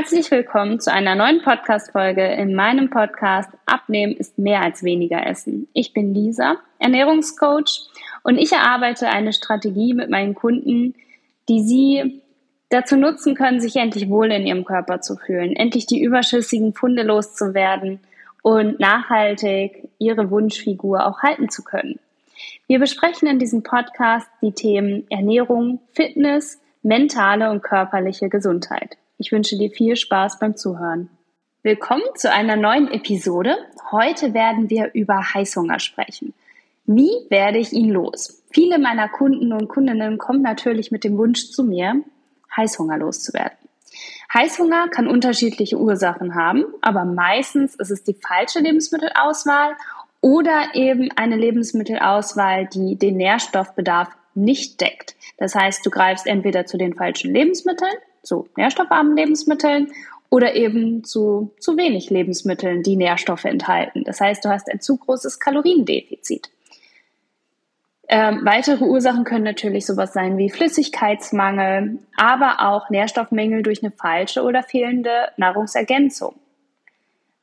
Herzlich willkommen zu einer neuen Podcast-Folge in meinem Podcast Abnehmen ist mehr als weniger Essen. Ich bin Lisa, Ernährungscoach und ich erarbeite eine Strategie mit meinen Kunden, die sie dazu nutzen können, sich endlich wohl in ihrem Körper zu fühlen, endlich die überschüssigen Funde loszuwerden und nachhaltig ihre Wunschfigur auch halten zu können. Wir besprechen in diesem Podcast die Themen Ernährung, Fitness, mentale und körperliche Gesundheit. Ich wünsche dir viel Spaß beim Zuhören. Willkommen zu einer neuen Episode. Heute werden wir über Heißhunger sprechen. Wie werde ich ihn los? Viele meiner Kunden und Kundinnen kommen natürlich mit dem Wunsch zu mir, Heißhunger loszuwerden. Heißhunger kann unterschiedliche Ursachen haben, aber meistens ist es die falsche Lebensmittelauswahl oder eben eine Lebensmittelauswahl, die den Nährstoffbedarf nicht deckt. Das heißt, du greifst entweder zu den falschen Lebensmitteln, zu nährstoffarmen Lebensmitteln oder eben zu zu wenig Lebensmitteln, die Nährstoffe enthalten. Das heißt, du hast ein zu großes Kaloriendefizit. Ähm, weitere Ursachen können natürlich sowas sein wie Flüssigkeitsmangel, aber auch Nährstoffmängel durch eine falsche oder fehlende Nahrungsergänzung.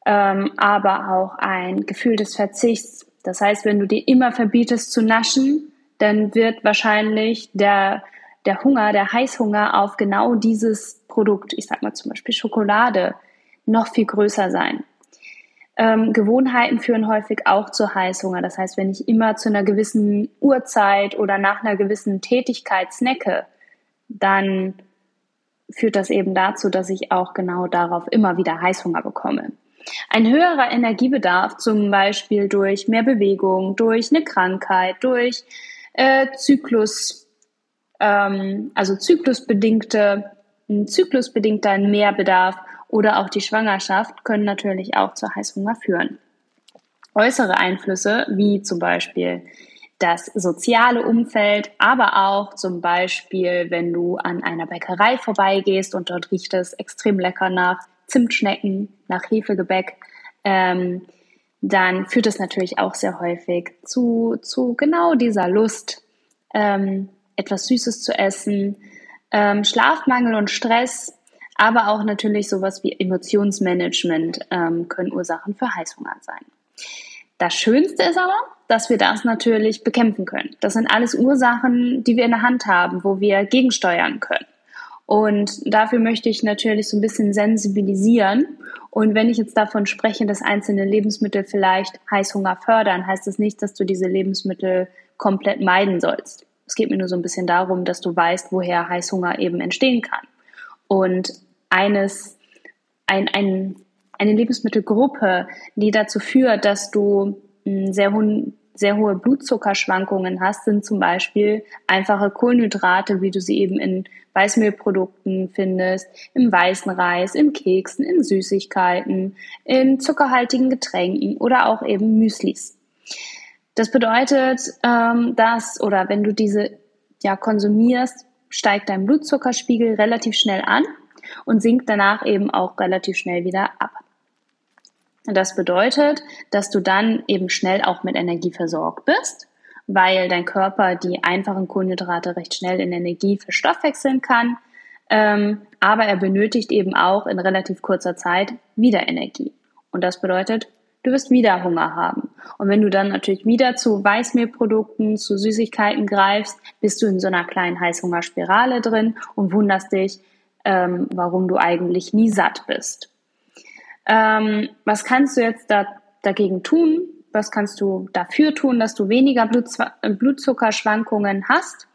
Ähm, aber auch ein Gefühl des Verzichts. Das heißt, wenn du dir immer verbietest zu naschen, dann wird wahrscheinlich der, der Hunger, der Heißhunger auf genau dieses Produkt, ich sag mal zum Beispiel Schokolade, noch viel größer sein. Ähm, Gewohnheiten führen häufig auch zu Heißhunger. Das heißt, wenn ich immer zu einer gewissen Uhrzeit oder nach einer gewissen Tätigkeit snacke, dann führt das eben dazu, dass ich auch genau darauf immer wieder Heißhunger bekomme. Ein höherer Energiebedarf, zum Beispiel durch mehr Bewegung, durch eine Krankheit, durch äh, Zyklus, ähm, also zyklusbedingte, ein zyklusbedingter Mehrbedarf oder auch die Schwangerschaft können natürlich auch zu Heißhunger führen. Äußere Einflüsse, wie zum Beispiel das soziale Umfeld, aber auch zum Beispiel, wenn du an einer Bäckerei vorbeigehst und dort riecht es extrem lecker nach Zimtschnecken, nach Hefegebäck, ähm, dann führt es natürlich auch sehr häufig zu, zu genau dieser Lust, ähm, etwas Süßes zu essen. Ähm, Schlafmangel und Stress aber auch natürlich sowas wie Emotionsmanagement ähm, können Ursachen für Heißhunger sein. Das Schönste ist aber, dass wir das natürlich bekämpfen können. Das sind alles Ursachen, die wir in der Hand haben, wo wir gegensteuern können. Und dafür möchte ich natürlich so ein bisschen sensibilisieren. Und wenn ich jetzt davon spreche, dass einzelne Lebensmittel vielleicht Heißhunger fördern, heißt das nicht, dass du diese Lebensmittel komplett meiden sollst. Es geht mir nur so ein bisschen darum, dass du weißt, woher Heißhunger eben entstehen kann. Und eines, ein, ein, eine Lebensmittelgruppe, die dazu führt, dass du hm, sehr, ho sehr hohe Blutzuckerschwankungen hast, sind zum Beispiel einfache Kohlenhydrate, wie du sie eben in Weißmehlprodukten findest, im weißen Reis, in Keksen, in Süßigkeiten, in zuckerhaltigen Getränken oder auch eben Müslis. Das bedeutet, ähm, dass, oder wenn du diese ja konsumierst, steigt dein Blutzuckerspiegel relativ schnell an und sinkt danach eben auch relativ schnell wieder ab. Das bedeutet, dass du dann eben schnell auch mit Energie versorgt bist, weil dein Körper die einfachen Kohlenhydrate recht schnell in Energie verstoffwechseln kann, ähm, aber er benötigt eben auch in relativ kurzer Zeit wieder Energie. Und das bedeutet, du wirst wieder Hunger haben. Und wenn du dann natürlich wieder zu Weißmehlprodukten, zu Süßigkeiten greifst, bist du in so einer kleinen Heißhungerspirale drin und wunderst dich, ähm, warum du eigentlich nie satt bist. Ähm, was kannst du jetzt da, dagegen tun? Was kannst du dafür tun, dass du weniger Blutzuckerschwankungen hast?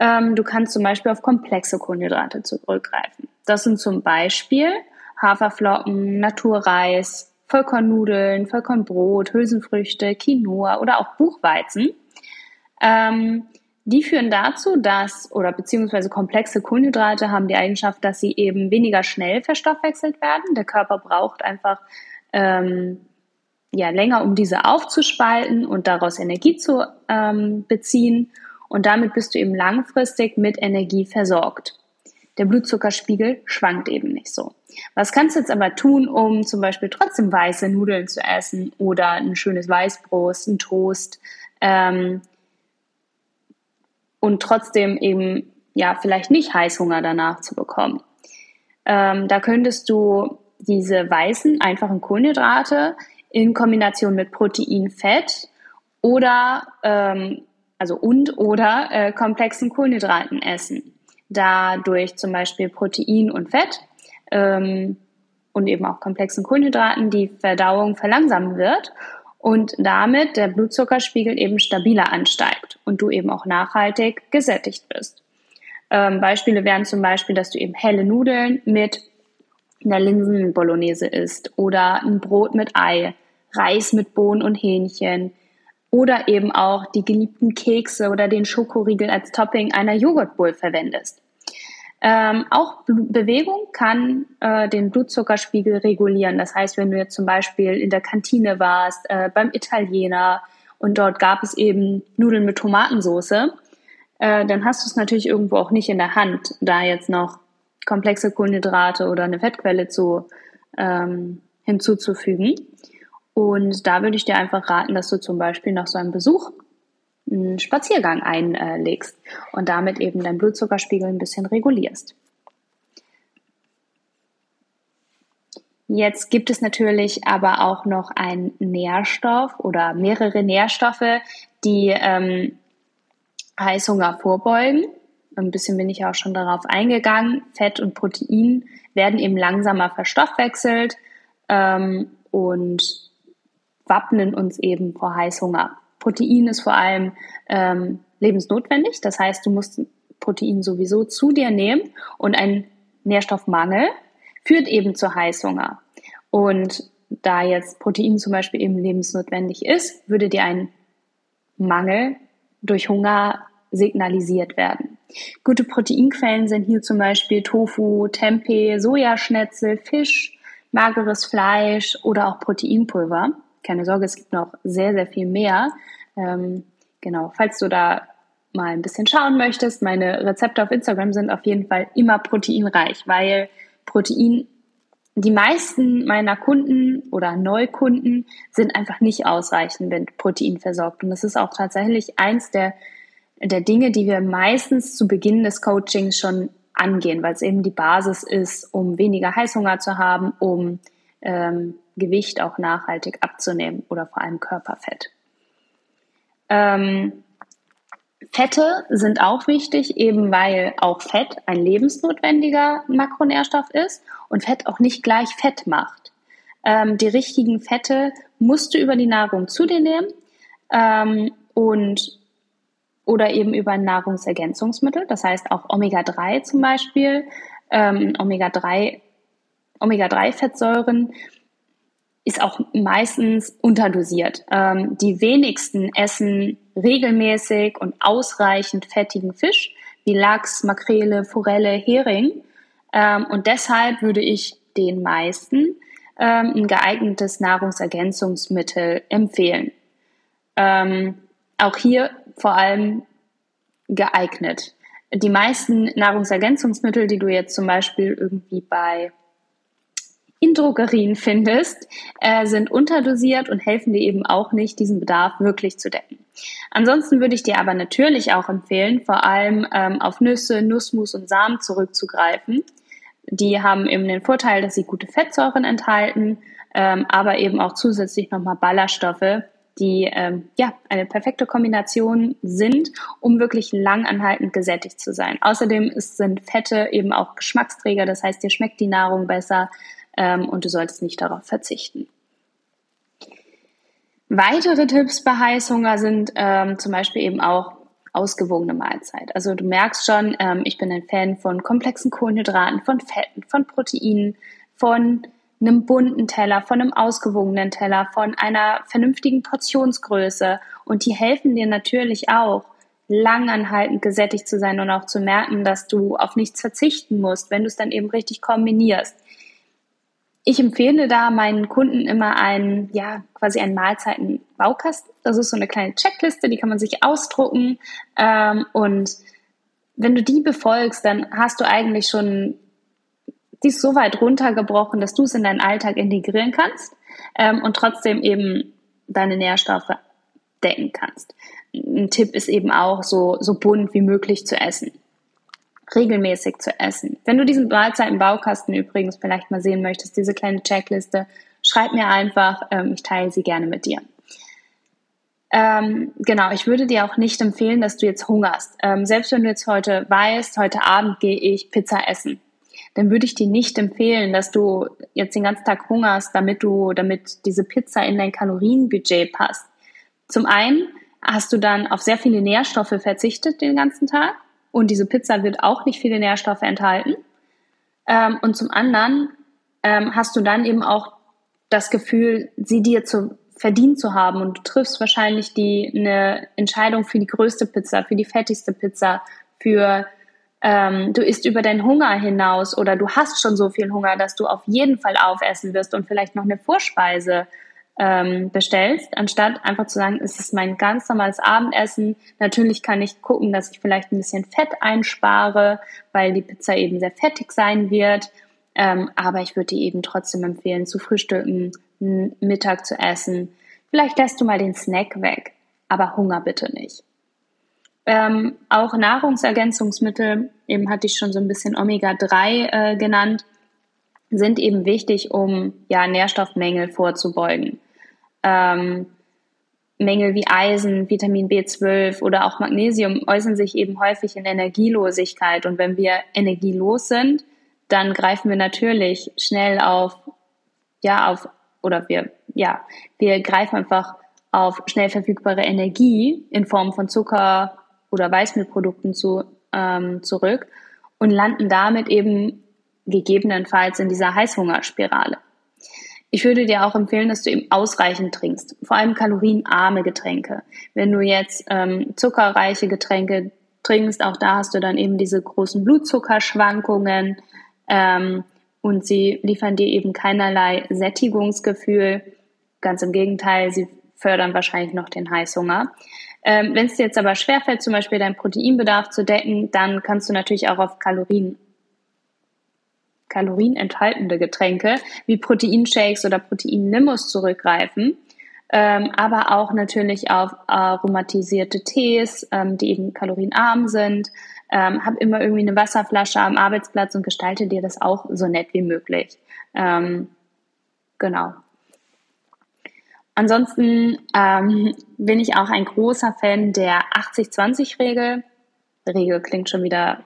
Ähm, du kannst zum Beispiel auf komplexe Kohlenhydrate zurückgreifen. Das sind zum Beispiel Haferflocken, Naturreis, Vollkornnudeln, Vollkornbrot, Hülsenfrüchte, Quinoa oder auch Buchweizen. Ähm, die führen dazu, dass, oder beziehungsweise komplexe Kohlenhydrate haben die Eigenschaft, dass sie eben weniger schnell verstoffwechselt werden. Der Körper braucht einfach ähm, ja, länger, um diese aufzuspalten und daraus Energie zu ähm, beziehen. Und damit bist du eben langfristig mit Energie versorgt. Der Blutzuckerspiegel schwankt eben nicht so. Was kannst du jetzt aber tun, um zum Beispiel trotzdem weiße Nudeln zu essen oder ein schönes Weißbrot, ein Toast? Ähm, und trotzdem eben ja vielleicht nicht Heißhunger danach zu bekommen. Ähm, da könntest du diese weißen, einfachen Kohlenhydrate in Kombination mit Protein, Fett oder ähm, also und oder äh, komplexen Kohlenhydraten essen. Da durch zum Beispiel Protein und Fett ähm, und eben auch komplexen Kohlenhydraten die Verdauung verlangsamen wird und damit der Blutzuckerspiegel eben stabiler ansteigt und du eben auch nachhaltig gesättigt bist. Ähm, Beispiele wären zum Beispiel, dass du eben helle Nudeln mit einer Linsenbolognese isst oder ein Brot mit Ei, Reis mit Bohnen und Hähnchen oder eben auch die geliebten Kekse oder den Schokoriegel als Topping einer Joghurtbowl verwendest. Ähm, auch Bewegung kann äh, den Blutzuckerspiegel regulieren. Das heißt, wenn du jetzt zum Beispiel in der Kantine warst, äh, beim Italiener und dort gab es eben Nudeln mit Tomatensauce, äh, dann hast du es natürlich irgendwo auch nicht in der Hand, da jetzt noch komplexe Kohlenhydrate oder eine Fettquelle zu, ähm, hinzuzufügen. Und da würde ich dir einfach raten, dass du zum Beispiel nach so einem Besuch einen Spaziergang einlegst und damit eben deinen Blutzuckerspiegel ein bisschen regulierst. Jetzt gibt es natürlich aber auch noch einen Nährstoff oder mehrere Nährstoffe, die ähm, Heißhunger vorbeugen. Ein bisschen bin ich auch schon darauf eingegangen. Fett und Protein werden eben langsamer verstoffwechselt ähm, und wappnen uns eben vor Heißhunger. Protein ist vor allem ähm, lebensnotwendig. Das heißt, du musst Protein sowieso zu dir nehmen und ein Nährstoffmangel führt eben zu Heißhunger. Und da jetzt Protein zum Beispiel eben lebensnotwendig ist, würde dir ein Mangel durch Hunger signalisiert werden. Gute Proteinquellen sind hier zum Beispiel Tofu, Tempeh, Sojaschnetzel, Fisch, mageres Fleisch oder auch Proteinpulver. Keine Sorge, es gibt noch sehr, sehr viel mehr. Ähm, genau, falls du da mal ein bisschen schauen möchtest, meine Rezepte auf Instagram sind auf jeden Fall immer proteinreich, weil Protein die meisten meiner Kunden oder Neukunden sind einfach nicht ausreichend mit Protein versorgt. Und das ist auch tatsächlich eins der, der Dinge, die wir meistens zu Beginn des Coachings schon angehen, weil es eben die Basis ist, um weniger Heißhunger zu haben, um ähm, Gewicht auch nachhaltig abzunehmen oder vor allem Körperfett. Ähm, Fette sind auch wichtig, eben weil auch Fett ein lebensnotwendiger Makronährstoff ist und Fett auch nicht gleich Fett macht. Ähm, die richtigen Fette musst du über die Nahrung zu dir nehmen ähm, und oder eben über ein Nahrungsergänzungsmittel, das heißt auch Omega-3 zum Beispiel. Ähm, Omega-3 Omega-3-Fettsäuren ist auch meistens unterdosiert. Ähm, die wenigsten essen regelmäßig und ausreichend fettigen Fisch wie Lachs, Makrele, Forelle, Hering. Ähm, und deshalb würde ich den meisten ähm, ein geeignetes Nahrungsergänzungsmittel empfehlen. Ähm, auch hier vor allem geeignet. Die meisten Nahrungsergänzungsmittel, die du jetzt zum Beispiel irgendwie bei in Drogerien findest, äh, sind unterdosiert und helfen dir eben auch nicht, diesen Bedarf wirklich zu decken. Ansonsten würde ich dir aber natürlich auch empfehlen, vor allem ähm, auf Nüsse, Nussmus und Samen zurückzugreifen. Die haben eben den Vorteil, dass sie gute Fettsäuren enthalten, ähm, aber eben auch zusätzlich nochmal Ballaststoffe, die ähm, ja eine perfekte Kombination sind, um wirklich langanhaltend gesättigt zu sein. Außerdem ist, sind Fette eben auch Geschmacksträger, das heißt, dir schmeckt die Nahrung besser, ähm, und du solltest nicht darauf verzichten. Weitere Tipps bei Heißhunger sind ähm, zum Beispiel eben auch ausgewogene Mahlzeit. Also du merkst schon, ähm, ich bin ein Fan von komplexen Kohlenhydraten, von Fetten, von Proteinen, von einem bunten Teller, von einem ausgewogenen Teller, von einer vernünftigen Portionsgröße. Und die helfen dir natürlich auch, langanhaltend gesättigt zu sein und auch zu merken, dass du auf nichts verzichten musst, wenn du es dann eben richtig kombinierst. Ich empfehle da meinen Kunden immer einen, ja, quasi einen Mahlzeitenbaukasten. Das ist so eine kleine Checkliste, die kann man sich ausdrucken. Ähm, und wenn du die befolgst, dann hast du eigentlich schon dies so weit runtergebrochen, dass du es in deinen Alltag integrieren kannst ähm, und trotzdem eben deine Nährstoffe decken kannst. Ein Tipp ist eben auch, so, so bunt wie möglich zu essen. Regelmäßig zu essen. Wenn du diesen Mahlzeitenbaukasten übrigens vielleicht mal sehen möchtest, diese kleine Checkliste, schreib mir einfach, ähm, ich teile sie gerne mit dir. Ähm, genau, ich würde dir auch nicht empfehlen, dass du jetzt hungerst. Ähm, selbst wenn du jetzt heute weißt, heute Abend gehe ich Pizza essen, dann würde ich dir nicht empfehlen, dass du jetzt den ganzen Tag hungerst, damit du, damit diese Pizza in dein Kalorienbudget passt. Zum einen hast du dann auf sehr viele Nährstoffe verzichtet den ganzen Tag und diese Pizza wird auch nicht viele Nährstoffe enthalten. Ähm, und zum anderen ähm, hast du dann eben auch das Gefühl, sie dir zu verdient zu haben und du triffst wahrscheinlich die eine Entscheidung für die größte Pizza, für die fettigste Pizza, für ähm, du isst über deinen Hunger hinaus oder du hast schon so viel Hunger, dass du auf jeden Fall aufessen wirst und vielleicht noch eine Vorspeise ähm, bestellst, anstatt einfach zu sagen, es ist mein ganz normales Abendessen. Natürlich kann ich gucken, dass ich vielleicht ein bisschen Fett einspare, weil die Pizza eben sehr fettig sein wird. Ähm, aber ich würde dir eben trotzdem empfehlen, zu frühstücken, Mittag zu essen. Vielleicht lässt du mal den Snack weg, aber Hunger bitte nicht. Ähm, auch Nahrungsergänzungsmittel, eben hatte ich schon so ein bisschen Omega-3 äh, genannt, sind eben wichtig, um ja, Nährstoffmängel vorzubeugen ähm, Mängel wie Eisen, Vitamin B12 oder auch Magnesium äußern sich eben häufig in Energielosigkeit. Und wenn wir energielos sind, dann greifen wir natürlich schnell auf, ja, auf, oder wir, ja, wir greifen einfach auf schnell verfügbare Energie in Form von Zucker oder Weißmehlprodukten zu, ähm, zurück und landen damit eben gegebenenfalls in dieser Heißhungerspirale. Ich würde dir auch empfehlen, dass du eben ausreichend trinkst, vor allem kalorienarme Getränke. Wenn du jetzt ähm, zuckerreiche Getränke trinkst, auch da hast du dann eben diese großen Blutzuckerschwankungen ähm, und sie liefern dir eben keinerlei Sättigungsgefühl. Ganz im Gegenteil, sie fördern wahrscheinlich noch den Heißhunger. Ähm, Wenn es dir jetzt aber schwerfällt, zum Beispiel deinen Proteinbedarf zu decken, dann kannst du natürlich auch auf Kalorien kalorienenthaltende Getränke wie Proteinshakes oder Proteinlimos zurückgreifen. Ähm, aber auch natürlich auf aromatisierte Tees, ähm, die eben kalorienarm sind. Ähm, hab immer irgendwie eine Wasserflasche am Arbeitsplatz und gestalte dir das auch so nett wie möglich. Ähm, genau. Ansonsten ähm, bin ich auch ein großer Fan der 80-20-Regel. Regel klingt schon wieder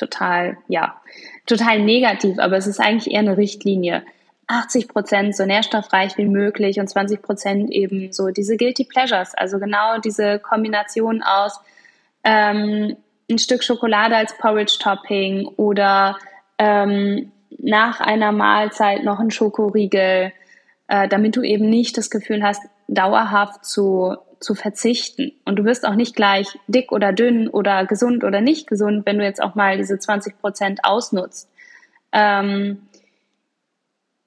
total, ja, total negativ, aber es ist eigentlich eher eine Richtlinie. 80 Prozent so nährstoffreich wie möglich und 20 Prozent eben so diese Guilty Pleasures, also genau diese Kombination aus ähm, ein Stück Schokolade als Porridge-Topping oder ähm, nach einer Mahlzeit noch ein Schokoriegel, äh, damit du eben nicht das Gefühl hast, dauerhaft zu zu verzichten. Und du wirst auch nicht gleich dick oder dünn oder gesund oder nicht gesund, wenn du jetzt auch mal diese 20 Prozent ausnutzt. Ähm,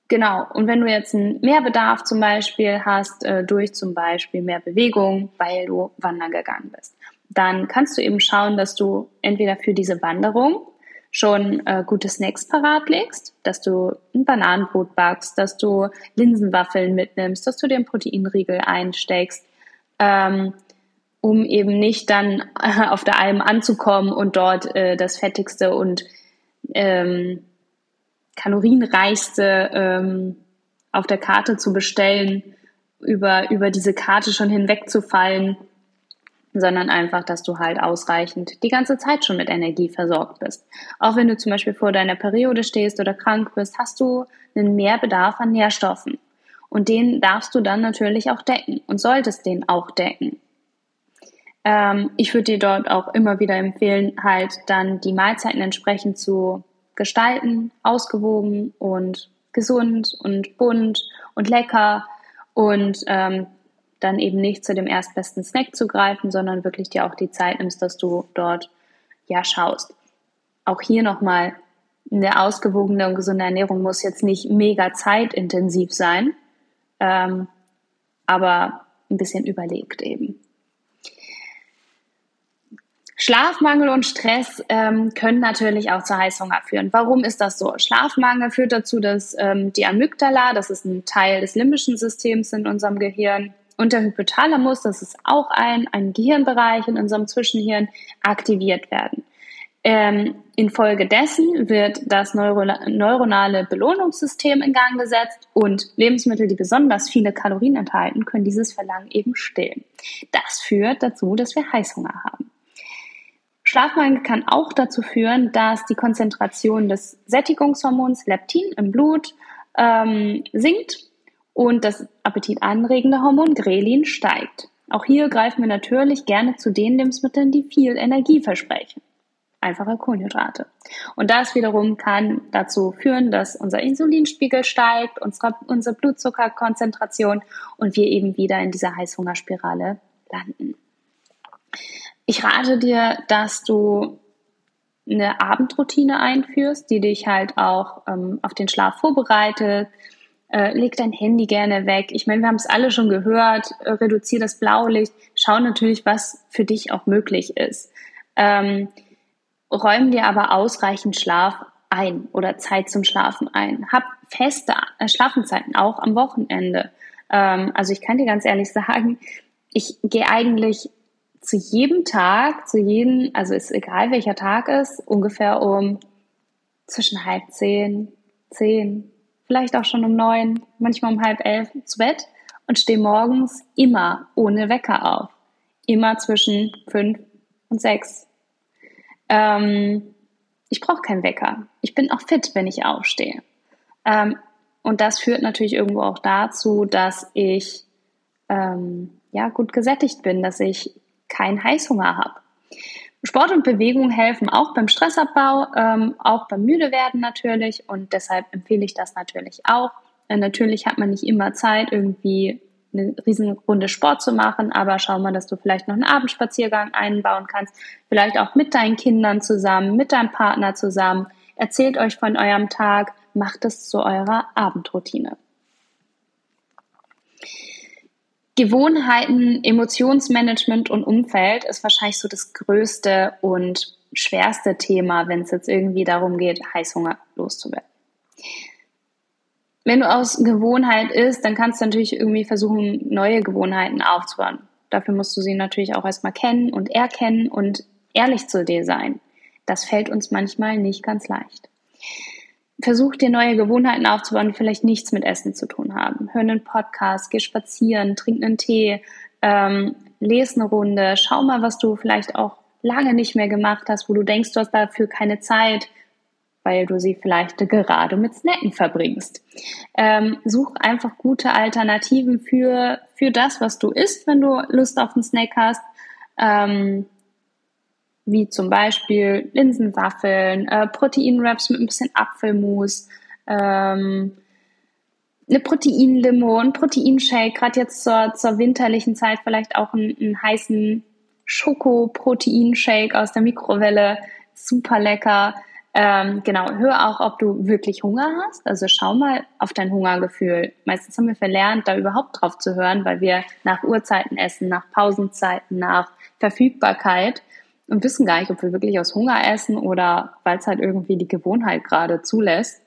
genau. Und wenn du jetzt einen Mehrbedarf zum Beispiel hast, äh, durch zum Beispiel mehr Bewegung, weil du wandern gegangen bist, dann kannst du eben schauen, dass du entweder für diese Wanderung schon äh, gute Snacks parat legst, dass du ein Bananenbrot backst, dass du Linsenwaffeln mitnimmst, dass du einen Proteinriegel einsteckst, ähm, um eben nicht dann auf der Alm anzukommen und dort äh, das fettigste und ähm, kalorienreichste ähm, auf der Karte zu bestellen, über, über diese Karte schon hinwegzufallen, sondern einfach, dass du halt ausreichend die ganze Zeit schon mit Energie versorgt bist. Auch wenn du zum Beispiel vor deiner Periode stehst oder krank bist, hast du einen Mehrbedarf an Nährstoffen. Und den darfst du dann natürlich auch decken und solltest den auch decken. Ähm, ich würde dir dort auch immer wieder empfehlen, halt dann die Mahlzeiten entsprechend zu gestalten, ausgewogen und gesund und bunt und lecker und ähm, dann eben nicht zu dem erstbesten Snack zu greifen, sondern wirklich dir auch die Zeit nimmst, dass du dort ja schaust. Auch hier nochmal, eine ausgewogene und gesunde Ernährung muss jetzt nicht mega zeitintensiv sein, ähm, aber ein bisschen überlegt eben. Schlafmangel und Stress ähm, können natürlich auch zu Heißhunger führen. Warum ist das so? Schlafmangel führt dazu, dass ähm, die Amygdala, das ist ein Teil des limbischen Systems in unserem Gehirn, und der Hypothalamus, das ist auch ein, ein Gehirnbereich in unserem Zwischenhirn, aktiviert werden. Ähm, infolgedessen wird das Neuro neuronale Belohnungssystem in Gang gesetzt und Lebensmittel, die besonders viele Kalorien enthalten, können dieses Verlangen eben stillen. Das führt dazu, dass wir Heißhunger haben. Schlafmangel kann auch dazu führen, dass die Konzentration des Sättigungshormons Leptin im Blut ähm, sinkt und das appetitanregende Hormon Grelin steigt. Auch hier greifen wir natürlich gerne zu den Lebensmitteln, die viel Energie versprechen einfache Kohlenhydrate. Und das wiederum kann dazu führen, dass unser Insulinspiegel steigt, unsere, unsere Blutzuckerkonzentration und wir eben wieder in dieser Heißhungerspirale landen. Ich rate dir, dass du eine Abendroutine einführst, die dich halt auch ähm, auf den Schlaf vorbereitet. Äh, leg dein Handy gerne weg. Ich meine, wir haben es alle schon gehört. Äh, reduziere das Blaulicht. Schau natürlich, was für dich auch möglich ist. Ähm, räum dir aber ausreichend Schlaf ein oder Zeit zum Schlafen ein. Hab feste äh, Schlafenzeiten, auch am Wochenende. Ähm, also ich kann dir ganz ehrlich sagen, ich gehe eigentlich zu jedem Tag, zu jedem, also ist egal welcher Tag ist, ungefähr um zwischen halb zehn, zehn, vielleicht auch schon um neun, manchmal um halb elf zu Bett und stehe morgens immer ohne Wecker auf. Immer zwischen fünf und sechs. Ähm, ich brauche keinen Wecker. Ich bin auch fit, wenn ich aufstehe. Ähm, und das führt natürlich irgendwo auch dazu, dass ich ähm, ja gut gesättigt bin, dass ich keinen Heißhunger habe. Sport und Bewegung helfen auch beim Stressabbau, ähm, auch beim Müdewerden natürlich und deshalb empfehle ich das natürlich auch. Äh, natürlich hat man nicht immer Zeit, irgendwie eine Riesenrunde Sport zu machen, aber schau mal, dass du vielleicht noch einen Abendspaziergang einbauen kannst, vielleicht auch mit deinen Kindern zusammen, mit deinem Partner zusammen. Erzählt euch von eurem Tag, macht es zu eurer Abendroutine. Gewohnheiten, Emotionsmanagement und Umfeld ist wahrscheinlich so das größte und schwerste Thema, wenn es jetzt irgendwie darum geht, Heißhunger loszuwerden wenn du aus Gewohnheit isst, dann kannst du natürlich irgendwie versuchen, neue Gewohnheiten aufzubauen. Dafür musst du sie natürlich auch erstmal kennen und erkennen und ehrlich zu dir sein. Das fällt uns manchmal nicht ganz leicht. Versuch dir neue Gewohnheiten aufzubauen, die vielleicht nichts mit Essen zu tun haben. Hör einen Podcast, geh spazieren, trink einen Tee, ähm, lese eine Runde, schau mal, was du vielleicht auch lange nicht mehr gemacht hast, wo du denkst, du hast dafür keine Zeit, weil du sie vielleicht gerade mit Snacken verbringst. Ähm, such einfach gute Alternativen für, für das, was du isst, wenn du Lust auf einen Snack hast. Ähm, wie zum Beispiel Linsenwaffeln, äh, Proteinwraps mit ein bisschen Apfelmus, ähm, eine Proteinlimo, ein Proteinshake, gerade jetzt zur, zur winterlichen Zeit vielleicht auch einen, einen heißen Schoko-Proteinshake aus der Mikrowelle, super lecker. Ähm, genau, hör auch, ob du wirklich Hunger hast. Also schau mal auf dein Hungergefühl. Meistens haben wir verlernt, da überhaupt drauf zu hören, weil wir nach Uhrzeiten essen, nach Pausenzeiten, nach Verfügbarkeit und wissen gar nicht, ob wir wirklich aus Hunger essen oder weil es halt irgendwie die Gewohnheit gerade zulässt.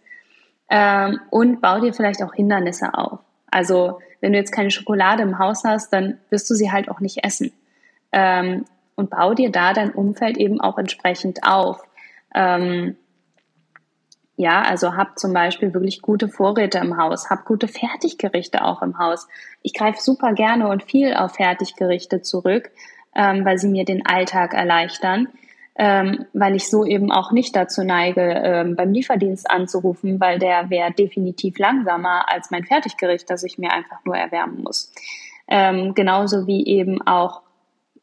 Ähm, und bau dir vielleicht auch Hindernisse auf. Also wenn du jetzt keine Schokolade im Haus hast, dann wirst du sie halt auch nicht essen. Ähm, und bau dir da dein Umfeld eben auch entsprechend auf. Ähm, ja, also hab zum Beispiel wirklich gute Vorräte im Haus, hab gute Fertiggerichte auch im Haus. Ich greife super gerne und viel auf Fertiggerichte zurück, ähm, weil sie mir den Alltag erleichtern, ähm, weil ich so eben auch nicht dazu neige, ähm, beim Lieferdienst anzurufen, weil der wäre definitiv langsamer als mein Fertiggericht, das ich mir einfach nur erwärmen muss. Ähm, genauso wie eben auch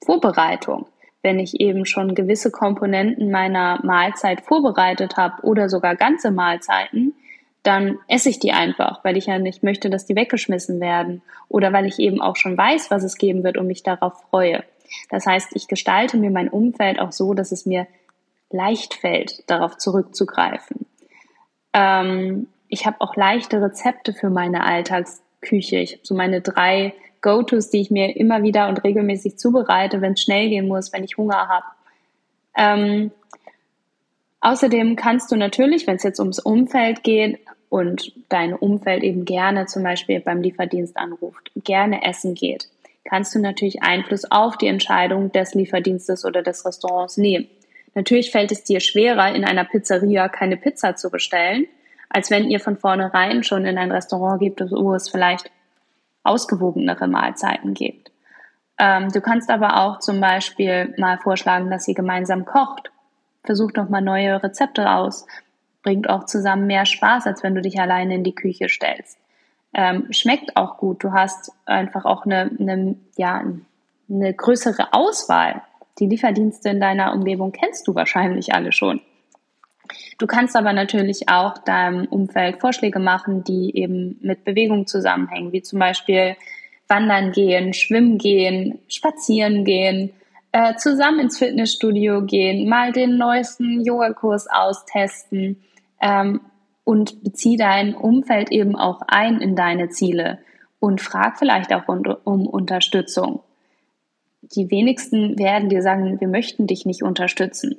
Vorbereitung wenn ich eben schon gewisse Komponenten meiner Mahlzeit vorbereitet habe oder sogar ganze Mahlzeiten, dann esse ich die einfach, weil ich ja nicht möchte, dass die weggeschmissen werden oder weil ich eben auch schon weiß, was es geben wird und mich darauf freue. Das heißt, ich gestalte mir mein Umfeld auch so, dass es mir leicht fällt, darauf zurückzugreifen. Ähm, ich habe auch leichte Rezepte für meine Alltagsküche. Ich habe so meine drei Go-Tos, die ich mir immer wieder und regelmäßig zubereite, wenn es schnell gehen muss, wenn ich Hunger habe. Ähm, außerdem kannst du natürlich, wenn es jetzt ums Umfeld geht und dein Umfeld eben gerne zum Beispiel beim Lieferdienst anruft, gerne essen geht, kannst du natürlich Einfluss auf die Entscheidung des Lieferdienstes oder des Restaurants nehmen. natürlich fällt es dir schwerer, in einer Pizzeria keine Pizza zu bestellen, als wenn ihr von vornherein schon in ein Restaurant geht, wo es vielleicht ausgewogenere Mahlzeiten gibt. Ähm, du kannst aber auch zum Beispiel mal vorschlagen, dass ihr gemeinsam kocht. Versucht doch mal neue Rezepte aus. Bringt auch zusammen mehr Spaß, als wenn du dich alleine in die Küche stellst. Ähm, schmeckt auch gut. Du hast einfach auch eine, eine, ja, eine größere Auswahl. Die Lieferdienste in deiner Umgebung kennst du wahrscheinlich alle schon. Du kannst aber natürlich auch deinem Umfeld Vorschläge machen, die eben mit Bewegung zusammenhängen, wie zum Beispiel wandern gehen, schwimmen gehen, spazieren gehen, äh, zusammen ins Fitnessstudio gehen, mal den neuesten Yogakurs austesten ähm, und bezieh dein Umfeld eben auch ein in deine Ziele und frag vielleicht auch um, um Unterstützung. Die wenigsten werden dir sagen, wir möchten dich nicht unterstützen.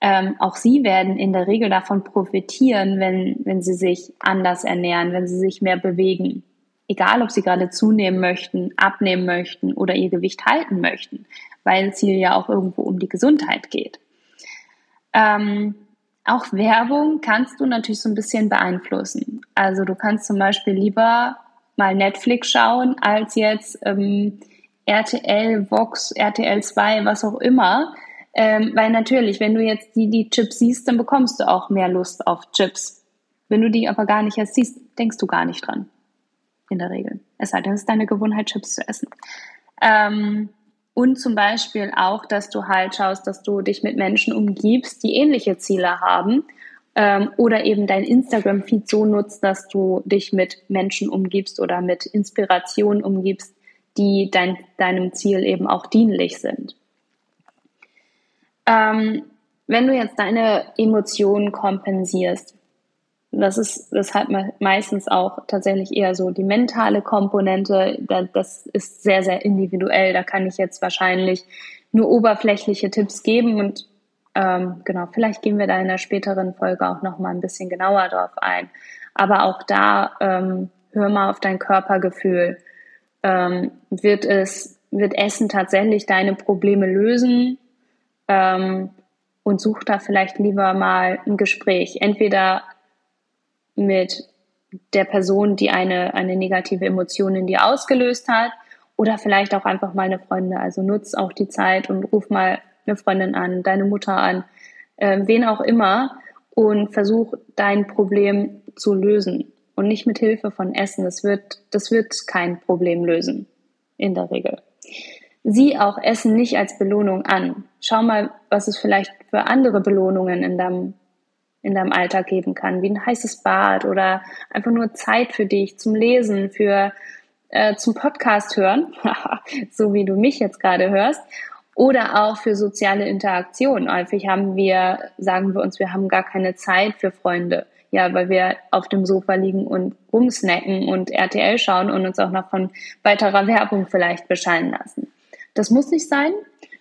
Ähm, auch sie werden in der Regel davon profitieren, wenn, wenn sie sich anders ernähren, wenn sie sich mehr bewegen egal ob sie gerade zunehmen möchten, abnehmen möchten oder ihr Gewicht halten möchten, weil es hier ja auch irgendwo um die Gesundheit geht. Ähm, auch Werbung kannst du natürlich so ein bisschen beeinflussen. Also du kannst zum Beispiel lieber mal Netflix schauen, als jetzt ähm, RTL, Vox, RTL 2, was auch immer. Ähm, weil natürlich, wenn du jetzt die, die Chips siehst, dann bekommst du auch mehr Lust auf Chips. Wenn du die aber gar nicht erst siehst, denkst du gar nicht dran in der Regel. Es sei denn, es ist deine Gewohnheit, Chips zu essen. Ähm, und zum Beispiel auch, dass du halt schaust, dass du dich mit Menschen umgibst, die ähnliche Ziele haben. Ähm, oder eben dein Instagram-Feed so nutzt, dass du dich mit Menschen umgibst oder mit Inspiration umgibst, die dein, deinem Ziel eben auch dienlich sind. Ähm, wenn du jetzt deine Emotionen kompensierst, das ist deshalb meistens auch tatsächlich eher so die mentale Komponente. Das ist sehr, sehr individuell. Da kann ich jetzt wahrscheinlich nur oberflächliche Tipps geben und ähm, genau, vielleicht gehen wir da in der späteren Folge auch noch mal ein bisschen genauer drauf ein. Aber auch da ähm, hör mal auf dein Körpergefühl. Ähm, wird es, wird Essen tatsächlich deine Probleme lösen? Ähm, und such da vielleicht lieber mal ein Gespräch. Entweder mit der Person, die eine, eine negative Emotion in dir ausgelöst hat. Oder vielleicht auch einfach mal eine Freundin. Also nutz auch die Zeit und ruf mal eine Freundin an, deine Mutter an, äh, wen auch immer und versuch dein Problem zu lösen. Und nicht mit Hilfe von Essen. Das wird, das wird kein Problem lösen. In der Regel. Sieh auch Essen nicht als Belohnung an. Schau mal, was es vielleicht für andere Belohnungen in deinem in deinem Alltag geben kann, wie ein heißes Bad oder einfach nur Zeit für dich zum Lesen, für äh, zum Podcast hören, so wie du mich jetzt gerade hörst, oder auch für soziale Interaktion. Häufig haben wir, sagen wir uns, wir haben gar keine Zeit für Freunde. Ja, weil wir auf dem Sofa liegen und rumsnacken und RTL schauen und uns auch noch von weiterer Werbung vielleicht bescheiden lassen. Das muss nicht sein.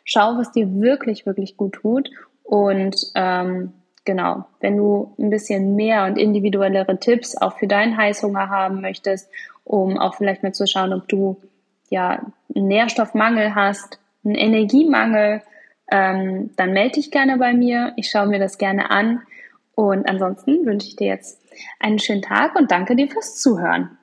Schau, was dir wirklich, wirklich gut tut und ähm, genau, wenn du ein bisschen mehr und individuellere Tipps auch für deinen Heißhunger haben möchtest, um auch vielleicht mal zu schauen, ob du ja einen Nährstoffmangel hast, einen Energiemangel, ähm, dann melde dich gerne bei mir. Ich schaue mir das gerne an. Und ansonsten wünsche ich dir jetzt einen schönen Tag und danke dir fürs Zuhören.